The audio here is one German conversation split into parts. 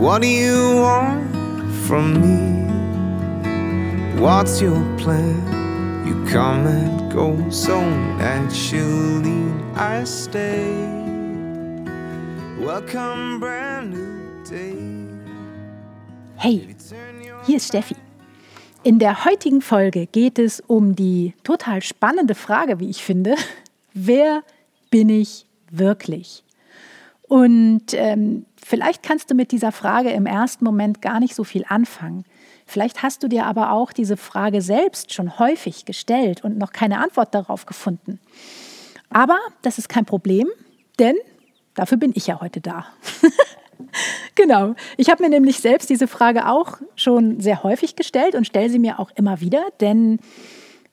What do you want from me? What's your plan? You come and go so naturally. I stay. Welcome, brand new day. Hey, hier ist Steffi. In der heutigen Folge geht es um die total spannende Frage, wie ich finde, wer bin ich wirklich? Und ähm, vielleicht kannst du mit dieser Frage im ersten Moment gar nicht so viel anfangen. Vielleicht hast du dir aber auch diese Frage selbst schon häufig gestellt und noch keine Antwort darauf gefunden. Aber das ist kein Problem, denn dafür bin ich ja heute da. genau. Ich habe mir nämlich selbst diese Frage auch schon sehr häufig gestellt und stelle sie mir auch immer wieder, denn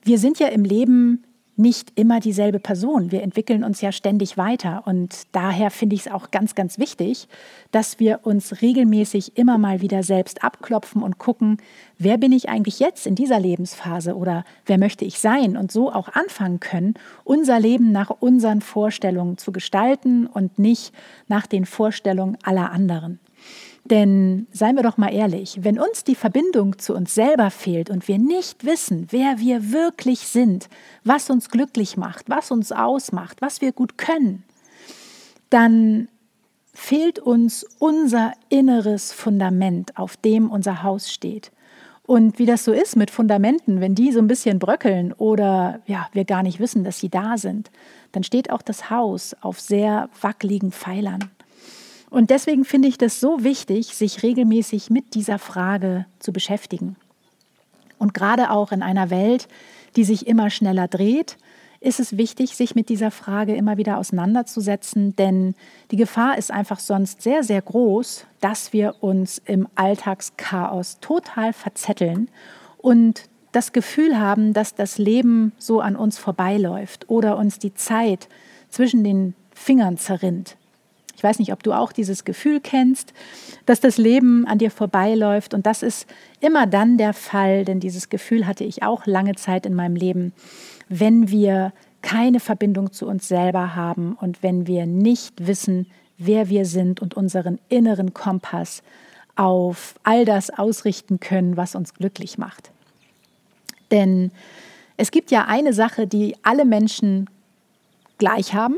wir sind ja im Leben nicht immer dieselbe Person. Wir entwickeln uns ja ständig weiter und daher finde ich es auch ganz, ganz wichtig, dass wir uns regelmäßig immer mal wieder selbst abklopfen und gucken, wer bin ich eigentlich jetzt in dieser Lebensphase oder wer möchte ich sein und so auch anfangen können, unser Leben nach unseren Vorstellungen zu gestalten und nicht nach den Vorstellungen aller anderen. Denn seien wir doch mal ehrlich, wenn uns die Verbindung zu uns selber fehlt und wir nicht wissen, wer wir wirklich sind, was uns glücklich macht, was uns ausmacht, was wir gut können, dann fehlt uns unser inneres Fundament, auf dem unser Haus steht. Und wie das so ist mit Fundamenten, wenn die so ein bisschen bröckeln oder ja, wir gar nicht wissen, dass sie da sind, dann steht auch das Haus auf sehr wackeligen Pfeilern. Und deswegen finde ich das so wichtig, sich regelmäßig mit dieser Frage zu beschäftigen. Und gerade auch in einer Welt, die sich immer schneller dreht, ist es wichtig, sich mit dieser Frage immer wieder auseinanderzusetzen, denn die Gefahr ist einfach sonst sehr, sehr groß, dass wir uns im Alltagschaos total verzetteln und das Gefühl haben, dass das Leben so an uns vorbeiläuft oder uns die Zeit zwischen den Fingern zerrinnt. Ich weiß nicht, ob du auch dieses Gefühl kennst, dass das Leben an dir vorbeiläuft. Und das ist immer dann der Fall, denn dieses Gefühl hatte ich auch lange Zeit in meinem Leben, wenn wir keine Verbindung zu uns selber haben und wenn wir nicht wissen, wer wir sind und unseren inneren Kompass auf all das ausrichten können, was uns glücklich macht. Denn es gibt ja eine Sache, die alle Menschen gleich haben,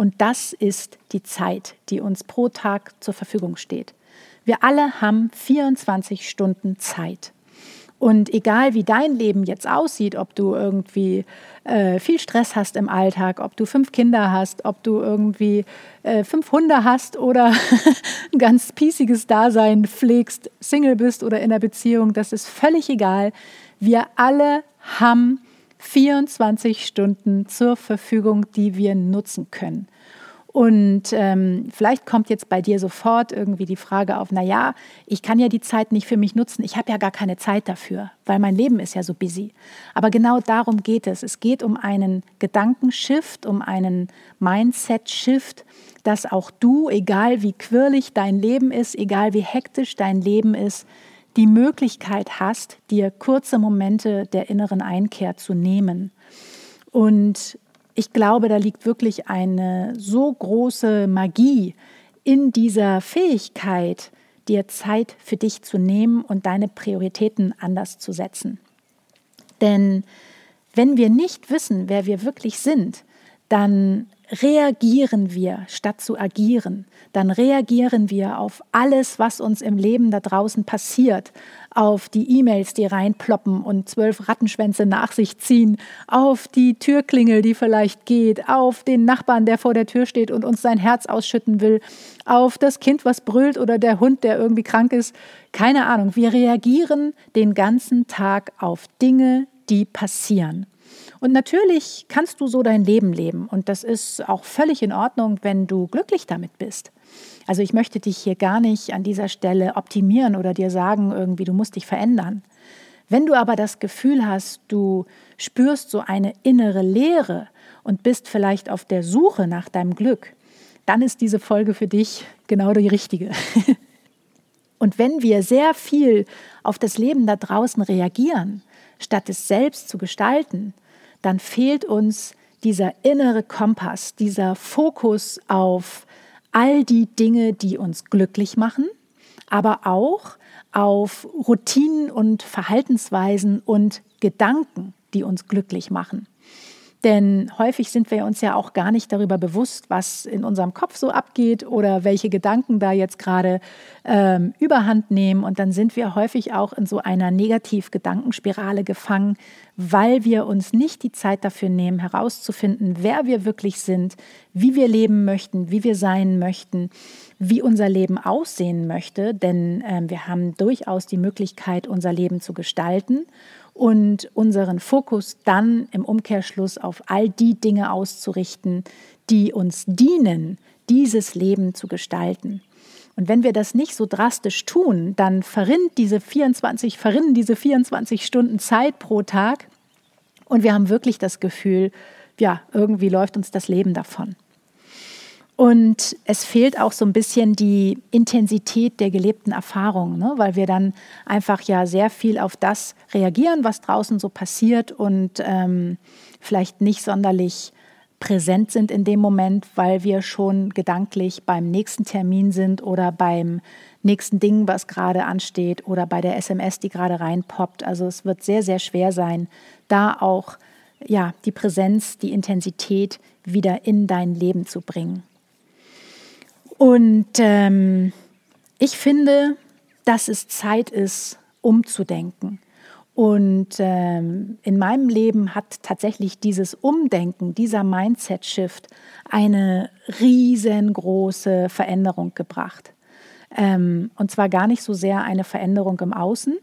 und das ist die Zeit, die uns pro Tag zur Verfügung steht. Wir alle haben 24 Stunden Zeit. Und egal wie dein Leben jetzt aussieht, ob du irgendwie äh, viel Stress hast im Alltag, ob du fünf Kinder hast, ob du irgendwie äh, fünf Hunde hast oder ein ganz piesiges Dasein pflegst, Single bist oder in einer Beziehung, das ist völlig egal. Wir alle haben 24 Stunden zur Verfügung, die wir nutzen können. Und ähm, vielleicht kommt jetzt bei dir sofort irgendwie die Frage auf, na ja, ich kann ja die Zeit nicht für mich nutzen, ich habe ja gar keine Zeit dafür, weil mein Leben ist ja so busy. Aber genau darum geht es. Es geht um einen Gedankenshift, um einen Mindset-Shift, dass auch du, egal wie quirlig dein Leben ist, egal wie hektisch dein Leben ist, die Möglichkeit hast, dir kurze Momente der inneren Einkehr zu nehmen. Und ich glaube, da liegt wirklich eine so große Magie in dieser Fähigkeit, dir Zeit für dich zu nehmen und deine Prioritäten anders zu setzen. Denn wenn wir nicht wissen, wer wir wirklich sind, dann reagieren wir statt zu agieren. Dann reagieren wir auf alles, was uns im Leben da draußen passiert, auf die E-Mails, die reinploppen und zwölf Rattenschwänze nach sich ziehen, auf die Türklingel, die vielleicht geht, auf den Nachbarn, der vor der Tür steht und uns sein Herz ausschütten will, auf das Kind, was brüllt oder der Hund, der irgendwie krank ist. Keine Ahnung. Wir reagieren den ganzen Tag auf Dinge, die passieren. Und natürlich kannst du so dein Leben leben und das ist auch völlig in Ordnung, wenn du glücklich damit bist. Also ich möchte dich hier gar nicht an dieser Stelle optimieren oder dir sagen, irgendwie, du musst dich verändern. Wenn du aber das Gefühl hast, du spürst so eine innere Leere und bist vielleicht auf der Suche nach deinem Glück, dann ist diese Folge für dich genau die richtige. Und wenn wir sehr viel auf das Leben da draußen reagieren, statt es selbst zu gestalten, dann fehlt uns dieser innere Kompass, dieser Fokus auf all die Dinge, die uns glücklich machen, aber auch auf Routinen und Verhaltensweisen und Gedanken, die uns glücklich machen. Denn häufig sind wir uns ja auch gar nicht darüber bewusst, was in unserem Kopf so abgeht oder welche Gedanken da jetzt gerade ähm, überhand nehmen. Und dann sind wir häufig auch in so einer Negativ-Gedankenspirale gefangen, weil wir uns nicht die Zeit dafür nehmen, herauszufinden, wer wir wirklich sind, wie wir leben möchten, wie wir sein möchten, wie unser Leben aussehen möchte. Denn äh, wir haben durchaus die Möglichkeit, unser Leben zu gestalten und unseren Fokus dann im Umkehrschluss auf all die Dinge auszurichten, die uns dienen, dieses Leben zu gestalten. Und wenn wir das nicht so drastisch tun, dann verrinnt diese 24, verrinnen diese 24 Stunden Zeit pro Tag und wir haben wirklich das Gefühl, ja, irgendwie läuft uns das Leben davon. Und es fehlt auch so ein bisschen die Intensität der gelebten Erfahrung, ne? weil wir dann einfach ja sehr viel auf das reagieren, was draußen so passiert und ähm, vielleicht nicht sonderlich präsent sind in dem Moment, weil wir schon gedanklich beim nächsten Termin sind oder beim nächsten Ding, was gerade ansteht oder bei der SMS, die gerade reinpoppt. Also es wird sehr, sehr schwer sein, da auch ja, die Präsenz, die Intensität wieder in dein Leben zu bringen. Und ähm, ich finde, dass es Zeit ist, umzudenken. Und ähm, in meinem Leben hat tatsächlich dieses Umdenken, dieser Mindset-Shift eine riesengroße Veränderung gebracht. Ähm, und zwar gar nicht so sehr eine Veränderung im Außen,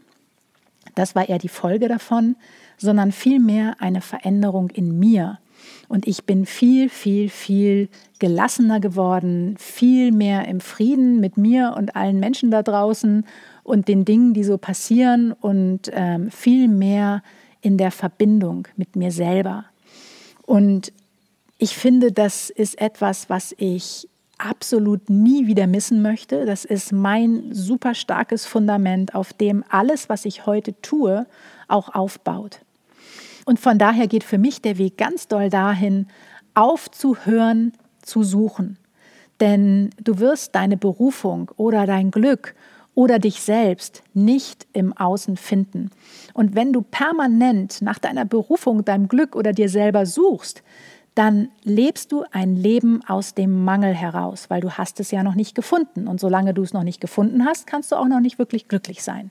das war eher die Folge davon, sondern vielmehr eine Veränderung in mir. Und ich bin viel, viel, viel gelassener geworden, viel mehr im Frieden mit mir und allen Menschen da draußen und den Dingen, die so passieren und ähm, viel mehr in der Verbindung mit mir selber. Und ich finde, das ist etwas, was ich absolut nie wieder missen möchte. Das ist mein super starkes Fundament, auf dem alles, was ich heute tue, auch aufbaut. Und von daher geht für mich der Weg ganz doll dahin, aufzuhören zu suchen. Denn du wirst deine Berufung oder dein Glück oder dich selbst nicht im Außen finden. Und wenn du permanent nach deiner Berufung, deinem Glück oder dir selber suchst, dann lebst du ein Leben aus dem Mangel heraus, weil du hast es ja noch nicht gefunden. Und solange du es noch nicht gefunden hast, kannst du auch noch nicht wirklich glücklich sein.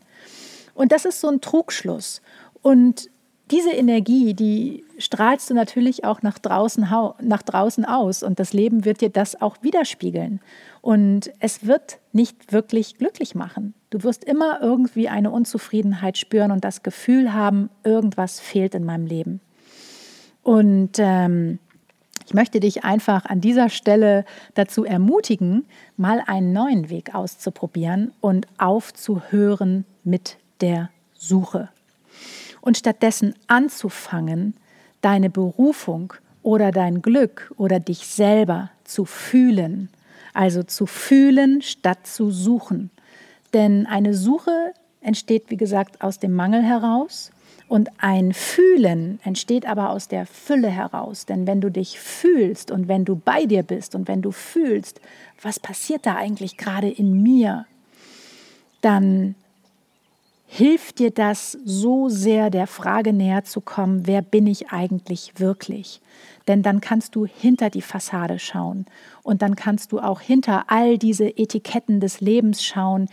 Und das ist so ein Trugschluss. Und diese Energie, die strahlst du natürlich auch nach draußen, nach draußen aus und das Leben wird dir das auch widerspiegeln. Und es wird nicht wirklich glücklich machen. Du wirst immer irgendwie eine Unzufriedenheit spüren und das Gefühl haben, irgendwas fehlt in meinem Leben. Und ähm, ich möchte dich einfach an dieser Stelle dazu ermutigen, mal einen neuen Weg auszuprobieren und aufzuhören mit der Suche und stattdessen anzufangen, deine Berufung oder dein Glück oder dich selber zu fühlen. Also zu fühlen statt zu suchen. Denn eine Suche entsteht, wie gesagt, aus dem Mangel heraus und ein Fühlen entsteht aber aus der Fülle heraus. Denn wenn du dich fühlst und wenn du bei dir bist und wenn du fühlst, was passiert da eigentlich gerade in mir, dann hilft dir das so sehr, der Frage näher zu kommen, wer bin ich eigentlich wirklich? Denn dann kannst du hinter die Fassade schauen und dann kannst du auch hinter all diese Etiketten des Lebens schauen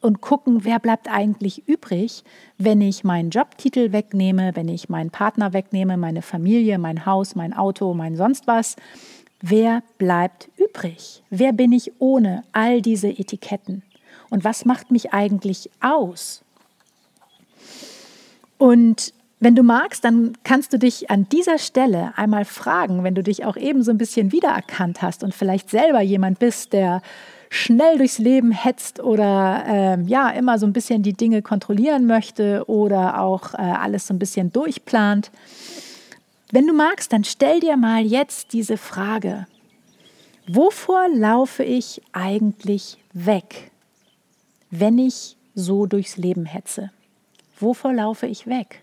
und gucken, wer bleibt eigentlich übrig, wenn ich meinen Jobtitel wegnehme, wenn ich meinen Partner wegnehme, meine Familie, mein Haus, mein Auto, mein sonst was. Wer bleibt übrig? Wer bin ich ohne all diese Etiketten? Und was macht mich eigentlich aus? Und wenn du magst, dann kannst du dich an dieser Stelle einmal fragen, wenn du dich auch eben so ein bisschen wiedererkannt hast und vielleicht selber jemand bist, der schnell durchs Leben hetzt oder ähm, ja immer so ein bisschen die Dinge kontrollieren möchte oder auch äh, alles so ein bisschen durchplant. Wenn du magst, dann stell dir mal jetzt diese Frage. Wovor laufe ich eigentlich weg, wenn ich so durchs Leben hetze? Wovor laufe ich weg?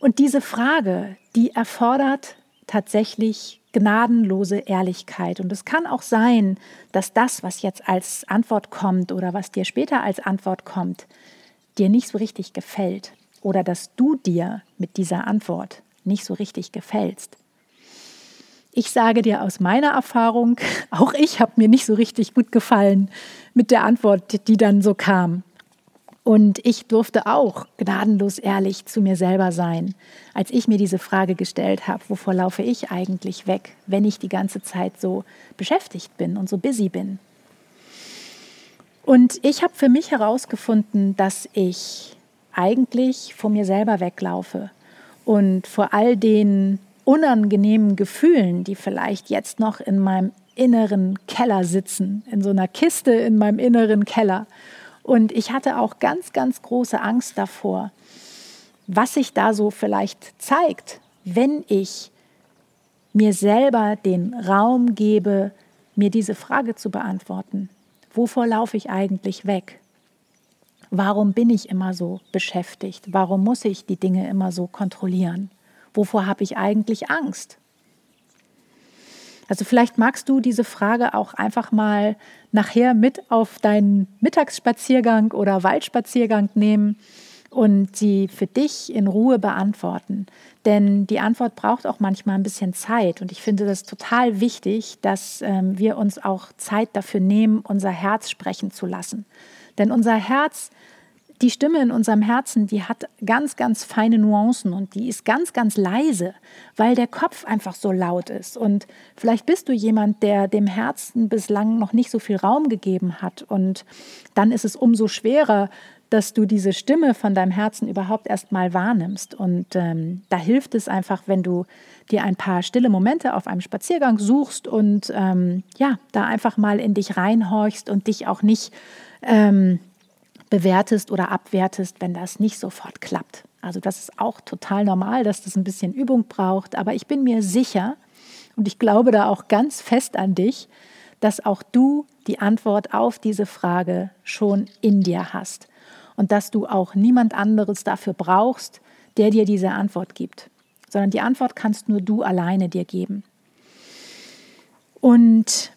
Und diese Frage, die erfordert tatsächlich gnadenlose Ehrlichkeit. Und es kann auch sein, dass das, was jetzt als Antwort kommt oder was dir später als Antwort kommt, dir nicht so richtig gefällt oder dass du dir mit dieser Antwort nicht so richtig gefällst. Ich sage dir aus meiner Erfahrung, auch ich habe mir nicht so richtig gut gefallen mit der Antwort, die dann so kam. Und ich durfte auch gnadenlos ehrlich zu mir selber sein, als ich mir diese Frage gestellt habe, wovor laufe ich eigentlich weg, wenn ich die ganze Zeit so beschäftigt bin und so busy bin. Und ich habe für mich herausgefunden, dass ich eigentlich vor mir selber weglaufe und vor all den unangenehmen Gefühlen, die vielleicht jetzt noch in meinem inneren Keller sitzen, in so einer Kiste in meinem inneren Keller und ich hatte auch ganz, ganz große Angst davor, was sich da so vielleicht zeigt, wenn ich mir selber den Raum gebe, mir diese Frage zu beantworten. Wovor laufe ich eigentlich weg? Warum bin ich immer so beschäftigt? Warum muss ich die Dinge immer so kontrollieren? Wovor habe ich eigentlich Angst? Also vielleicht magst du diese Frage auch einfach mal nachher mit auf deinen Mittagsspaziergang oder Waldspaziergang nehmen und sie für dich in Ruhe beantworten. Denn die Antwort braucht auch manchmal ein bisschen Zeit. Und ich finde das total wichtig, dass ähm, wir uns auch Zeit dafür nehmen, unser Herz sprechen zu lassen. Denn unser Herz die Stimme in unserem Herzen, die hat ganz, ganz feine Nuancen und die ist ganz, ganz leise, weil der Kopf einfach so laut ist. Und vielleicht bist du jemand, der dem Herzen bislang noch nicht so viel Raum gegeben hat. Und dann ist es umso schwerer, dass du diese Stimme von deinem Herzen überhaupt erst mal wahrnimmst. Und ähm, da hilft es einfach, wenn du dir ein paar stille Momente auf einem Spaziergang suchst und ähm, ja, da einfach mal in dich reinhorchst und dich auch nicht ähm, bewertest oder abwertest, wenn das nicht sofort klappt. Also das ist auch total normal, dass das ein bisschen Übung braucht, aber ich bin mir sicher und ich glaube da auch ganz fest an dich, dass auch du die Antwort auf diese Frage schon in dir hast und dass du auch niemand anderes dafür brauchst, der dir diese Antwort gibt, sondern die Antwort kannst nur du alleine dir geben. Und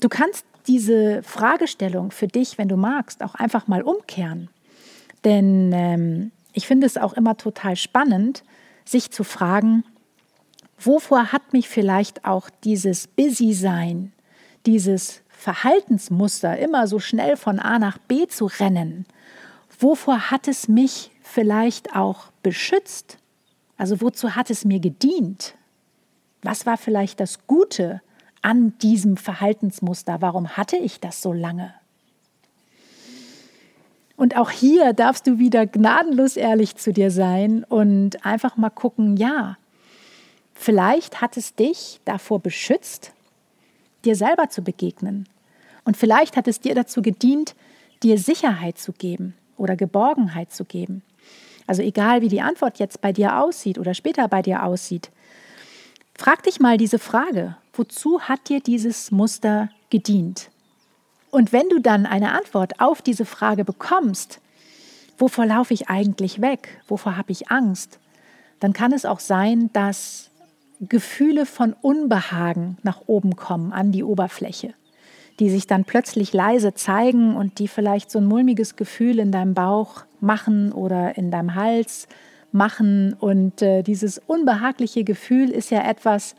du kannst diese Fragestellung für dich, wenn du magst, auch einfach mal umkehren. Denn ähm, ich finde es auch immer total spannend, sich zu fragen, wovor hat mich vielleicht auch dieses Busy-Sein, dieses Verhaltensmuster, immer so schnell von A nach B zu rennen, wovor hat es mich vielleicht auch beschützt? Also wozu hat es mir gedient? Was war vielleicht das Gute an diesem Verhaltensmuster? Warum hatte ich das so lange? Und auch hier darfst du wieder gnadenlos ehrlich zu dir sein und einfach mal gucken, ja, vielleicht hat es dich davor beschützt, dir selber zu begegnen. Und vielleicht hat es dir dazu gedient, dir Sicherheit zu geben oder Geborgenheit zu geben. Also egal, wie die Antwort jetzt bei dir aussieht oder später bei dir aussieht, frag dich mal diese Frage, wozu hat dir dieses Muster gedient? Und wenn du dann eine Antwort auf diese Frage bekommst, wovor laufe ich eigentlich weg? Wovor habe ich Angst? Dann kann es auch sein, dass Gefühle von Unbehagen nach oben kommen, an die Oberfläche, die sich dann plötzlich leise zeigen und die vielleicht so ein mulmiges Gefühl in deinem Bauch machen oder in deinem Hals machen. Und äh, dieses unbehagliche Gefühl ist ja etwas,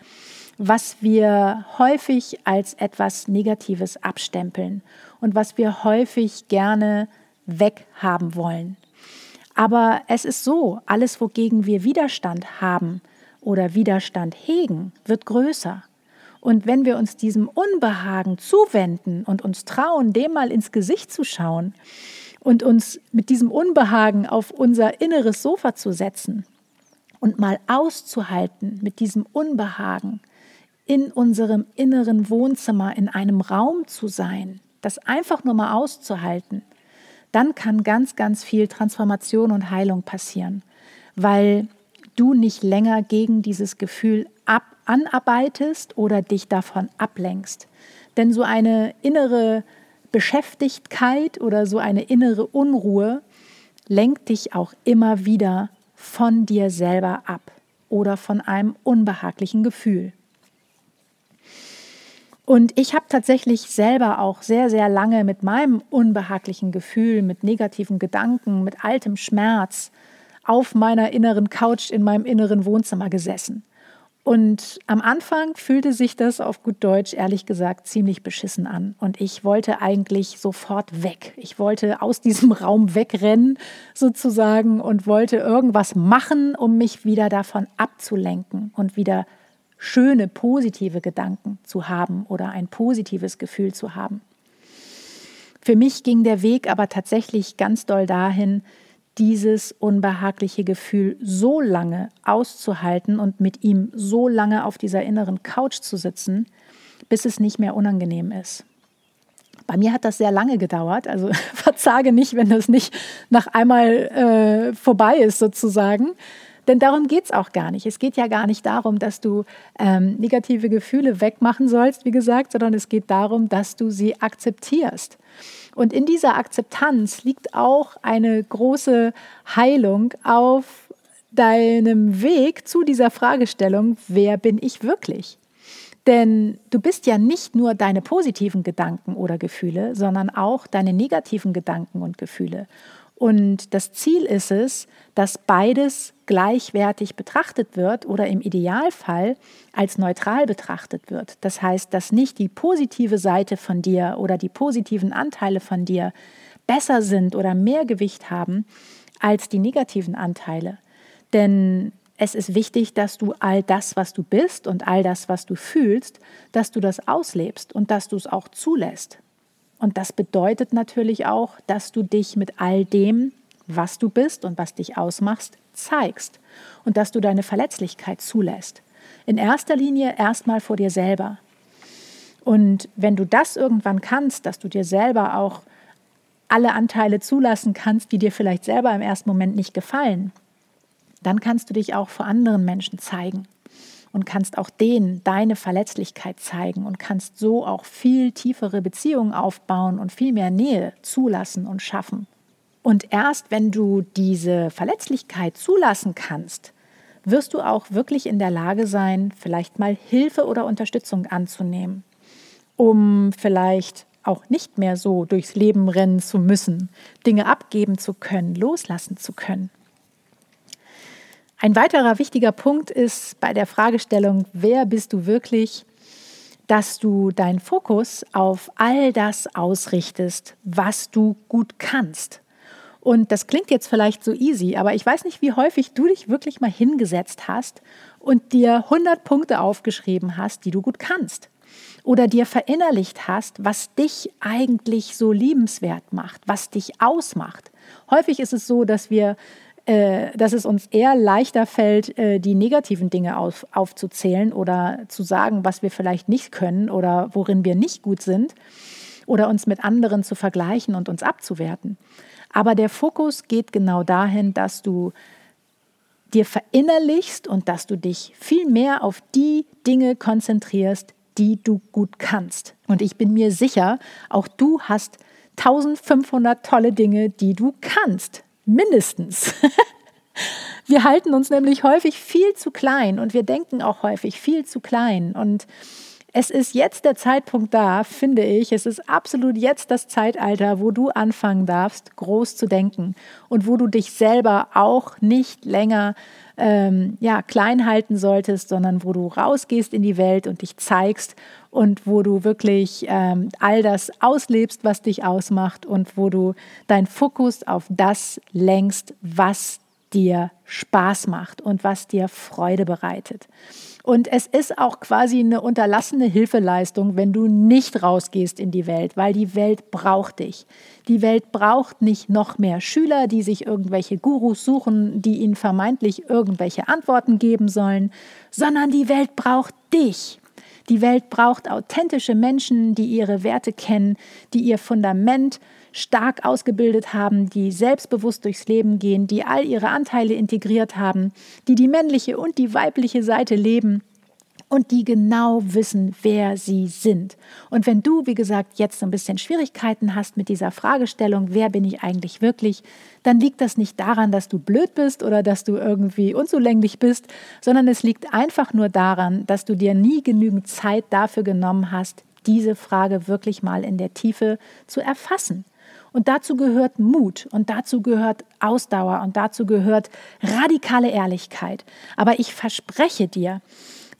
was wir häufig als etwas Negatives abstempeln und was wir häufig gerne weghaben wollen. Aber es ist so, alles, wogegen wir Widerstand haben oder Widerstand hegen, wird größer. Und wenn wir uns diesem Unbehagen zuwenden und uns trauen, dem mal ins Gesicht zu schauen und uns mit diesem Unbehagen auf unser inneres Sofa zu setzen und mal auszuhalten mit diesem Unbehagen, in unserem inneren Wohnzimmer, in einem Raum zu sein, das einfach nur mal auszuhalten, dann kann ganz, ganz viel Transformation und Heilung passieren, weil du nicht länger gegen dieses Gefühl ab anarbeitest oder dich davon ablenkst. Denn so eine innere Beschäftigtheit oder so eine innere Unruhe lenkt dich auch immer wieder von dir selber ab oder von einem unbehaglichen Gefühl. Und ich habe tatsächlich selber auch sehr, sehr lange mit meinem unbehaglichen Gefühl, mit negativen Gedanken, mit altem Schmerz auf meiner inneren Couch in meinem inneren Wohnzimmer gesessen. Und am Anfang fühlte sich das auf gut Deutsch, ehrlich gesagt, ziemlich beschissen an. Und ich wollte eigentlich sofort weg. Ich wollte aus diesem Raum wegrennen, sozusagen, und wollte irgendwas machen, um mich wieder davon abzulenken und wieder schöne, positive Gedanken zu haben oder ein positives Gefühl zu haben. Für mich ging der Weg aber tatsächlich ganz doll dahin, dieses unbehagliche Gefühl so lange auszuhalten und mit ihm so lange auf dieser inneren Couch zu sitzen, bis es nicht mehr unangenehm ist. Bei mir hat das sehr lange gedauert, also verzage nicht, wenn das nicht nach einmal äh, vorbei ist sozusagen. Denn darum geht es auch gar nicht. Es geht ja gar nicht darum, dass du ähm, negative Gefühle wegmachen sollst, wie gesagt, sondern es geht darum, dass du sie akzeptierst. Und in dieser Akzeptanz liegt auch eine große Heilung auf deinem Weg zu dieser Fragestellung, wer bin ich wirklich? Denn du bist ja nicht nur deine positiven Gedanken oder Gefühle, sondern auch deine negativen Gedanken und Gefühle. Und das Ziel ist es, dass beides gleichwertig betrachtet wird oder im Idealfall als neutral betrachtet wird. Das heißt, dass nicht die positive Seite von dir oder die positiven Anteile von dir besser sind oder mehr Gewicht haben als die negativen Anteile. Denn es ist wichtig, dass du all das, was du bist und all das, was du fühlst, dass du das auslebst und dass du es auch zulässt. Und das bedeutet natürlich auch, dass du dich mit all dem, was du bist und was dich ausmachst, zeigst und dass du deine Verletzlichkeit zulässt. In erster Linie erstmal vor dir selber. Und wenn du das irgendwann kannst, dass du dir selber auch alle Anteile zulassen kannst, die dir vielleicht selber im ersten Moment nicht gefallen, dann kannst du dich auch vor anderen Menschen zeigen und kannst auch denen deine Verletzlichkeit zeigen und kannst so auch viel tiefere Beziehungen aufbauen und viel mehr Nähe zulassen und schaffen. Und erst wenn du diese Verletzlichkeit zulassen kannst, wirst du auch wirklich in der Lage sein, vielleicht mal Hilfe oder Unterstützung anzunehmen, um vielleicht auch nicht mehr so durchs Leben rennen zu müssen, Dinge abgeben zu können, loslassen zu können. Ein weiterer wichtiger Punkt ist bei der Fragestellung, wer bist du wirklich, dass du deinen Fokus auf all das ausrichtest, was du gut kannst. Und das klingt jetzt vielleicht so easy, aber ich weiß nicht, wie häufig du dich wirklich mal hingesetzt hast und dir 100 Punkte aufgeschrieben hast, die du gut kannst. Oder dir verinnerlicht hast, was dich eigentlich so liebenswert macht, was dich ausmacht. Häufig ist es so, dass wir äh, dass es uns eher leichter fällt, äh, die negativen Dinge auf, aufzuzählen oder zu sagen, was wir vielleicht nicht können oder worin wir nicht gut sind oder uns mit anderen zu vergleichen und uns abzuwerten. Aber der Fokus geht genau dahin, dass du dir verinnerlichst und dass du dich viel mehr auf die Dinge konzentrierst, die du gut kannst. Und ich bin mir sicher, auch du hast 1500 tolle Dinge, die du kannst. Mindestens. Wir halten uns nämlich häufig viel zu klein und wir denken auch häufig viel zu klein. Und es ist jetzt der Zeitpunkt da, finde ich. Es ist absolut jetzt das Zeitalter, wo du anfangen darfst, groß zu denken und wo du dich selber auch nicht länger ähm, ja, klein halten solltest, sondern wo du rausgehst in die Welt und dich zeigst und wo du wirklich ähm, all das auslebst, was dich ausmacht und wo du deinen Fokus auf das lenkst, was dir Spaß macht und was dir Freude bereitet. Und es ist auch quasi eine unterlassene Hilfeleistung, wenn du nicht rausgehst in die Welt, weil die Welt braucht dich. Die Welt braucht nicht noch mehr Schüler, die sich irgendwelche Gurus suchen, die ihnen vermeintlich irgendwelche Antworten geben sollen, sondern die Welt braucht dich. Die Welt braucht authentische Menschen, die ihre Werte kennen, die ihr Fundament stark ausgebildet haben, die selbstbewusst durchs Leben gehen, die all ihre Anteile integriert haben, die die männliche und die weibliche Seite leben und die genau wissen, wer sie sind. Und wenn du, wie gesagt, jetzt so ein bisschen Schwierigkeiten hast mit dieser Fragestellung, wer bin ich eigentlich wirklich, dann liegt das nicht daran, dass du blöd bist oder dass du irgendwie unzulänglich bist, sondern es liegt einfach nur daran, dass du dir nie genügend Zeit dafür genommen hast, diese Frage wirklich mal in der Tiefe zu erfassen. Und dazu gehört Mut und dazu gehört Ausdauer und dazu gehört radikale Ehrlichkeit. Aber ich verspreche dir,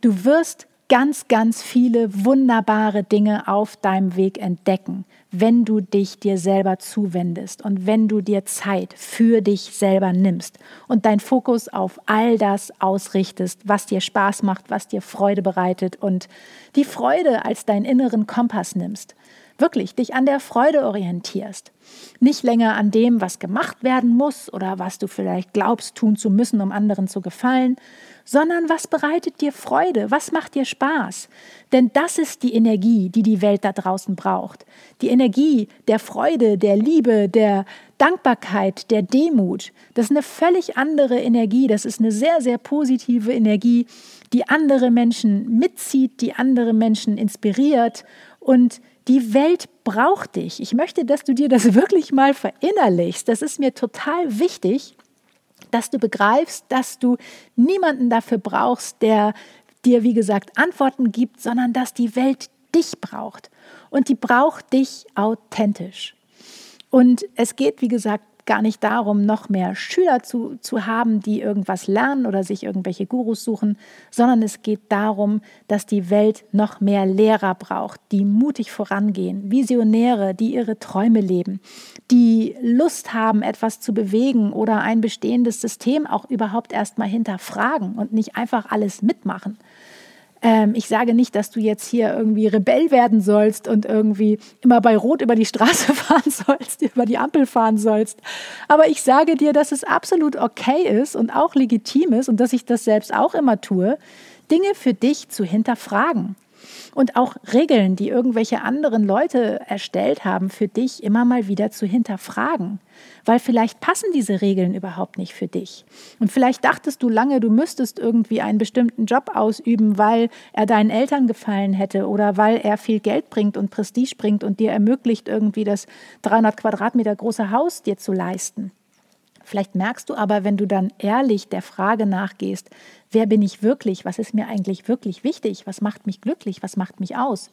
Du wirst ganz, ganz viele wunderbare Dinge auf deinem Weg entdecken, wenn du dich dir selber zuwendest und wenn du dir Zeit für dich selber nimmst und dein Fokus auf all das ausrichtest, was dir Spaß macht, was dir Freude bereitet und die Freude als deinen inneren Kompass nimmst. Wirklich dich an der Freude orientierst. Nicht länger an dem, was gemacht werden muss oder was du vielleicht glaubst tun zu müssen, um anderen zu gefallen, sondern was bereitet dir Freude, was macht dir Spaß. Denn das ist die Energie, die die Welt da draußen braucht. Die Energie der Freude, der Liebe, der Dankbarkeit, der Demut. Das ist eine völlig andere Energie, das ist eine sehr, sehr positive Energie, die andere Menschen mitzieht, die andere Menschen inspiriert und die Welt braucht dich. Ich möchte, dass du dir das wirklich mal verinnerlichst. Das ist mir total wichtig, dass du begreifst, dass du niemanden dafür brauchst, der dir, wie gesagt, Antworten gibt, sondern dass die Welt dich braucht. Und die braucht dich authentisch. Und es geht, wie gesagt, gar nicht darum, noch mehr Schüler zu, zu haben, die irgendwas lernen oder sich irgendwelche Gurus suchen, sondern es geht darum, dass die Welt noch mehr Lehrer braucht, die mutig vorangehen, Visionäre, die ihre Träume leben, die Lust haben, etwas zu bewegen oder ein bestehendes System auch überhaupt erstmal hinterfragen und nicht einfach alles mitmachen. Ähm, ich sage nicht, dass du jetzt hier irgendwie Rebell werden sollst und irgendwie immer bei Rot über die Straße fahren sollst, über die Ampel fahren sollst. Aber ich sage dir, dass es absolut okay ist und auch legitim ist und dass ich das selbst auch immer tue, Dinge für dich zu hinterfragen und auch Regeln, die irgendwelche anderen Leute erstellt haben, für dich immer mal wieder zu hinterfragen. Weil vielleicht passen diese Regeln überhaupt nicht für dich. Und vielleicht dachtest du lange, du müsstest irgendwie einen bestimmten Job ausüben, weil er deinen Eltern gefallen hätte oder weil er viel Geld bringt und Prestige bringt und dir ermöglicht, irgendwie das 300 Quadratmeter große Haus dir zu leisten. Vielleicht merkst du aber, wenn du dann ehrlich der Frage nachgehst, wer bin ich wirklich, was ist mir eigentlich wirklich wichtig, was macht mich glücklich, was macht mich aus,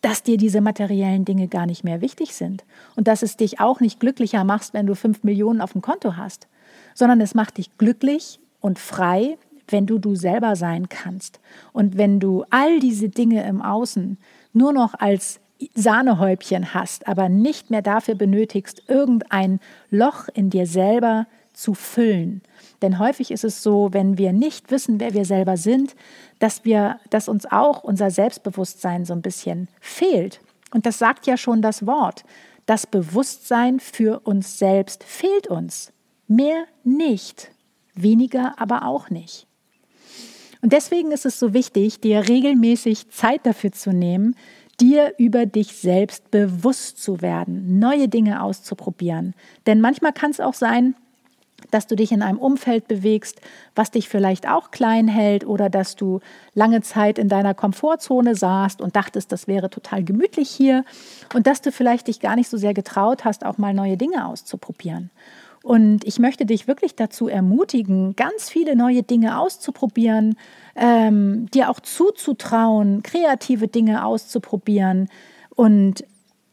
dass dir diese materiellen Dinge gar nicht mehr wichtig sind und dass es dich auch nicht glücklicher macht, wenn du fünf Millionen auf dem Konto hast, sondern es macht dich glücklich und frei, wenn du du selber sein kannst. Und wenn du all diese Dinge im Außen nur noch als Sahnehäubchen hast, aber nicht mehr dafür benötigst, irgendein Loch in dir selber zu füllen. Denn häufig ist es so, wenn wir nicht wissen, wer wir selber sind, dass wir, dass uns auch unser Selbstbewusstsein so ein bisschen fehlt. Und das sagt ja schon das Wort. Das Bewusstsein für uns selbst fehlt uns. Mehr nicht, weniger aber auch nicht. Und deswegen ist es so wichtig, dir regelmäßig Zeit dafür zu nehmen, dir über dich selbst bewusst zu werden, neue Dinge auszuprobieren. Denn manchmal kann es auch sein, dass du dich in einem Umfeld bewegst, was dich vielleicht auch klein hält oder dass du lange Zeit in deiner Komfortzone saßt und dachtest, das wäre total gemütlich hier und dass du vielleicht dich gar nicht so sehr getraut hast, auch mal neue Dinge auszuprobieren. Und ich möchte dich wirklich dazu ermutigen, ganz viele neue Dinge auszuprobieren, ähm, dir auch zuzutrauen, kreative Dinge auszuprobieren und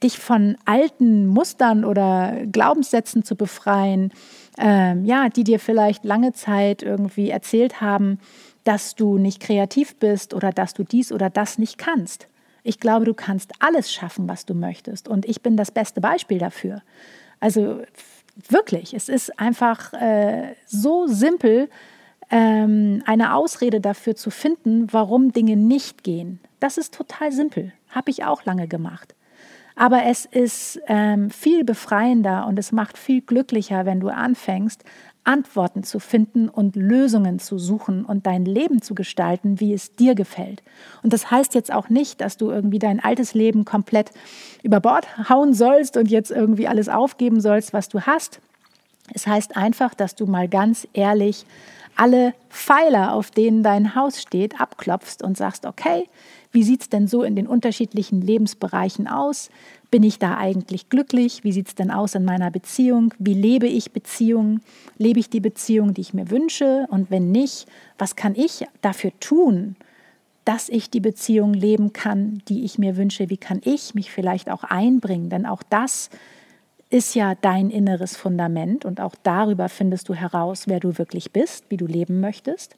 dich von alten Mustern oder Glaubenssätzen zu befreien, ähm, ja, die dir vielleicht lange Zeit irgendwie erzählt haben, dass du nicht kreativ bist oder dass du dies oder das nicht kannst. Ich glaube, du kannst alles schaffen, was du möchtest. Und ich bin das beste Beispiel dafür. Also wirklich, es ist einfach äh, so simpel, ähm, eine Ausrede dafür zu finden, warum Dinge nicht gehen. Das ist total simpel. Habe ich auch lange gemacht. Aber es ist ähm, viel befreiender und es macht viel glücklicher, wenn du anfängst, Antworten zu finden und Lösungen zu suchen und dein Leben zu gestalten, wie es dir gefällt. Und das heißt jetzt auch nicht, dass du irgendwie dein altes Leben komplett über Bord hauen sollst und jetzt irgendwie alles aufgeben sollst, was du hast. Es heißt einfach, dass du mal ganz ehrlich alle Pfeiler, auf denen dein Haus steht, abklopfst und sagst, okay, wie sieht es denn so in den unterschiedlichen Lebensbereichen aus? Bin ich da eigentlich glücklich? Wie sieht es denn aus in meiner Beziehung? Wie lebe ich Beziehungen? Lebe ich die Beziehung, die ich mir wünsche? Und wenn nicht, was kann ich dafür tun, dass ich die Beziehung leben kann, die ich mir wünsche? Wie kann ich mich vielleicht auch einbringen? Denn auch das ist ja dein inneres Fundament und auch darüber findest du heraus, wer du wirklich bist, wie du leben möchtest.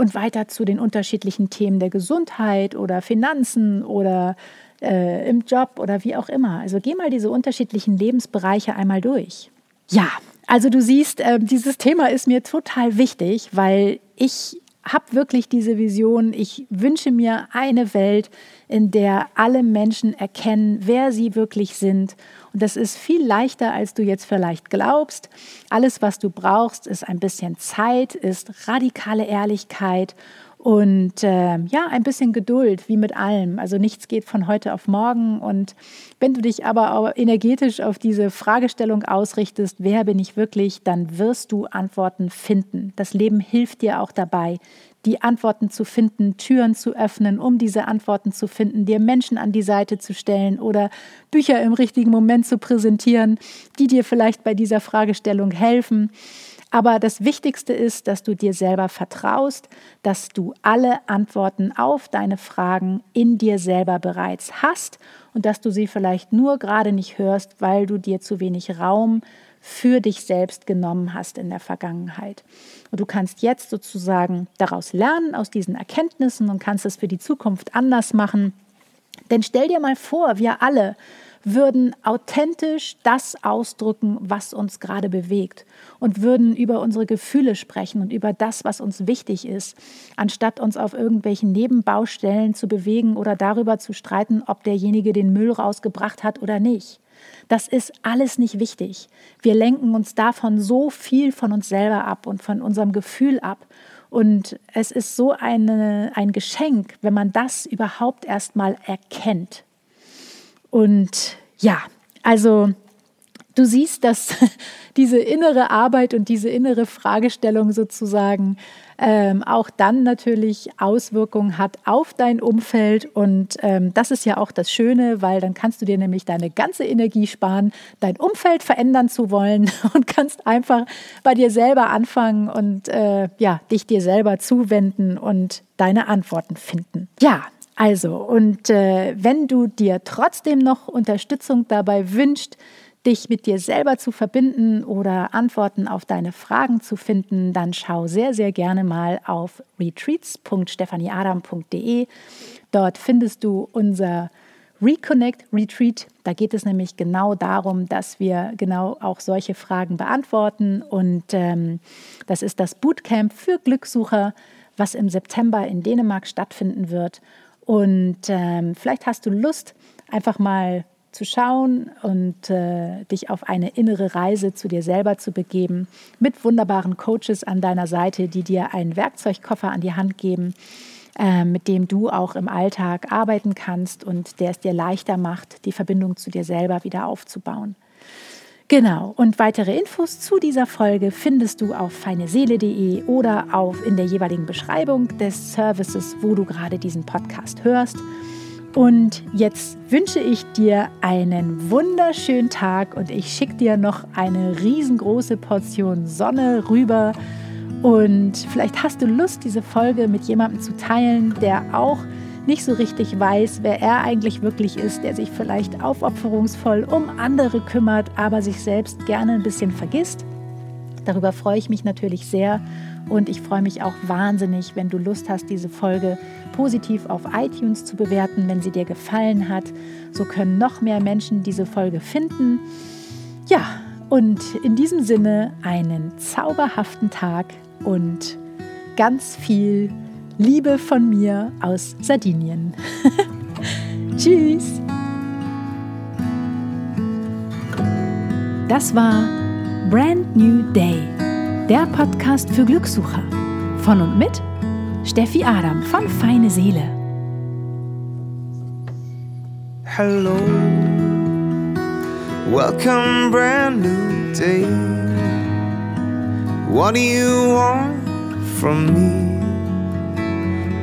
Und weiter zu den unterschiedlichen Themen der Gesundheit oder Finanzen oder äh, im Job oder wie auch immer. Also geh mal diese unterschiedlichen Lebensbereiche einmal durch. Ja, also du siehst, äh, dieses Thema ist mir total wichtig, weil ich habe wirklich diese Vision. Ich wünsche mir eine Welt, in der alle Menschen erkennen, wer sie wirklich sind. Und das ist viel leichter, als du jetzt vielleicht glaubst. Alles, was du brauchst, ist ein bisschen Zeit, ist radikale Ehrlichkeit und äh, ja, ein bisschen Geduld, wie mit allem. Also nichts geht von heute auf morgen. Und wenn du dich aber auch energetisch auf diese Fragestellung ausrichtest, wer bin ich wirklich, dann wirst du Antworten finden. Das Leben hilft dir auch dabei, die Antworten zu finden, Türen zu öffnen, um diese Antworten zu finden, dir Menschen an die Seite zu stellen oder Bücher im richtigen Moment zu präsentieren, die dir vielleicht bei dieser Fragestellung helfen. Aber das Wichtigste ist, dass du dir selber vertraust, dass du alle Antworten auf deine Fragen in dir selber bereits hast und dass du sie vielleicht nur gerade nicht hörst, weil du dir zu wenig Raum für dich selbst genommen hast in der Vergangenheit. Und du kannst jetzt sozusagen daraus lernen, aus diesen Erkenntnissen und kannst es für die Zukunft anders machen. Denn stell dir mal vor, wir alle würden authentisch das ausdrücken, was uns gerade bewegt und würden über unsere Gefühle sprechen und über das, was uns wichtig ist, anstatt uns auf irgendwelchen Nebenbaustellen zu bewegen oder darüber zu streiten, ob derjenige den Müll rausgebracht hat oder nicht. Das ist alles nicht wichtig. Wir lenken uns davon so viel von uns selber ab und von unserem Gefühl ab. Und es ist so eine, ein Geschenk, wenn man das überhaupt erst mal erkennt. Und ja, also du siehst, dass diese innere Arbeit und diese innere Fragestellung sozusagen ähm, auch dann natürlich Auswirkungen hat auf dein Umfeld. Und ähm, das ist ja auch das Schöne, weil dann kannst du dir nämlich deine ganze Energie sparen, dein Umfeld verändern zu wollen und kannst einfach bei dir selber anfangen und äh, ja, dich dir selber zuwenden und deine Antworten finden. Ja, also, und äh, wenn du dir trotzdem noch Unterstützung dabei wünschst, dich mit dir selber zu verbinden oder Antworten auf deine Fragen zu finden, dann schau sehr, sehr gerne mal auf retreats.stephanieadam.de. Dort findest du unser Reconnect Retreat. Da geht es nämlich genau darum, dass wir genau auch solche Fragen beantworten. Und ähm, das ist das Bootcamp für Glückssucher, was im September in Dänemark stattfinden wird. Und ähm, vielleicht hast du Lust, einfach mal zu schauen und äh, dich auf eine innere Reise zu dir selber zu begeben, mit wunderbaren Coaches an deiner Seite, die dir einen Werkzeugkoffer an die Hand geben, äh, mit dem du auch im Alltag arbeiten kannst und der es dir leichter macht, die Verbindung zu dir selber wieder aufzubauen. Genau, und weitere Infos zu dieser Folge findest du auf feineseele.de oder auf in der jeweiligen Beschreibung des Services, wo du gerade diesen Podcast hörst. Und jetzt wünsche ich dir einen wunderschönen Tag und ich schicke dir noch eine riesengroße Portion Sonne rüber. Und vielleicht hast du Lust, diese Folge mit jemandem zu teilen, der auch nicht so richtig weiß, wer er eigentlich wirklich ist, der sich vielleicht aufopferungsvoll um andere kümmert, aber sich selbst gerne ein bisschen vergisst. Darüber freue ich mich natürlich sehr und ich freue mich auch wahnsinnig, wenn du Lust hast, diese Folge positiv auf iTunes zu bewerten, wenn sie dir gefallen hat. So können noch mehr Menschen diese Folge finden. Ja, und in diesem Sinne einen zauberhaften Tag und ganz viel Liebe von mir aus Sardinien. Tschüss. Das war Brand New Day der Podcast für Glückssucher. Von und mit Steffi Adam von Feine Seele. Hello, welcome, brand new day. What do you want from me?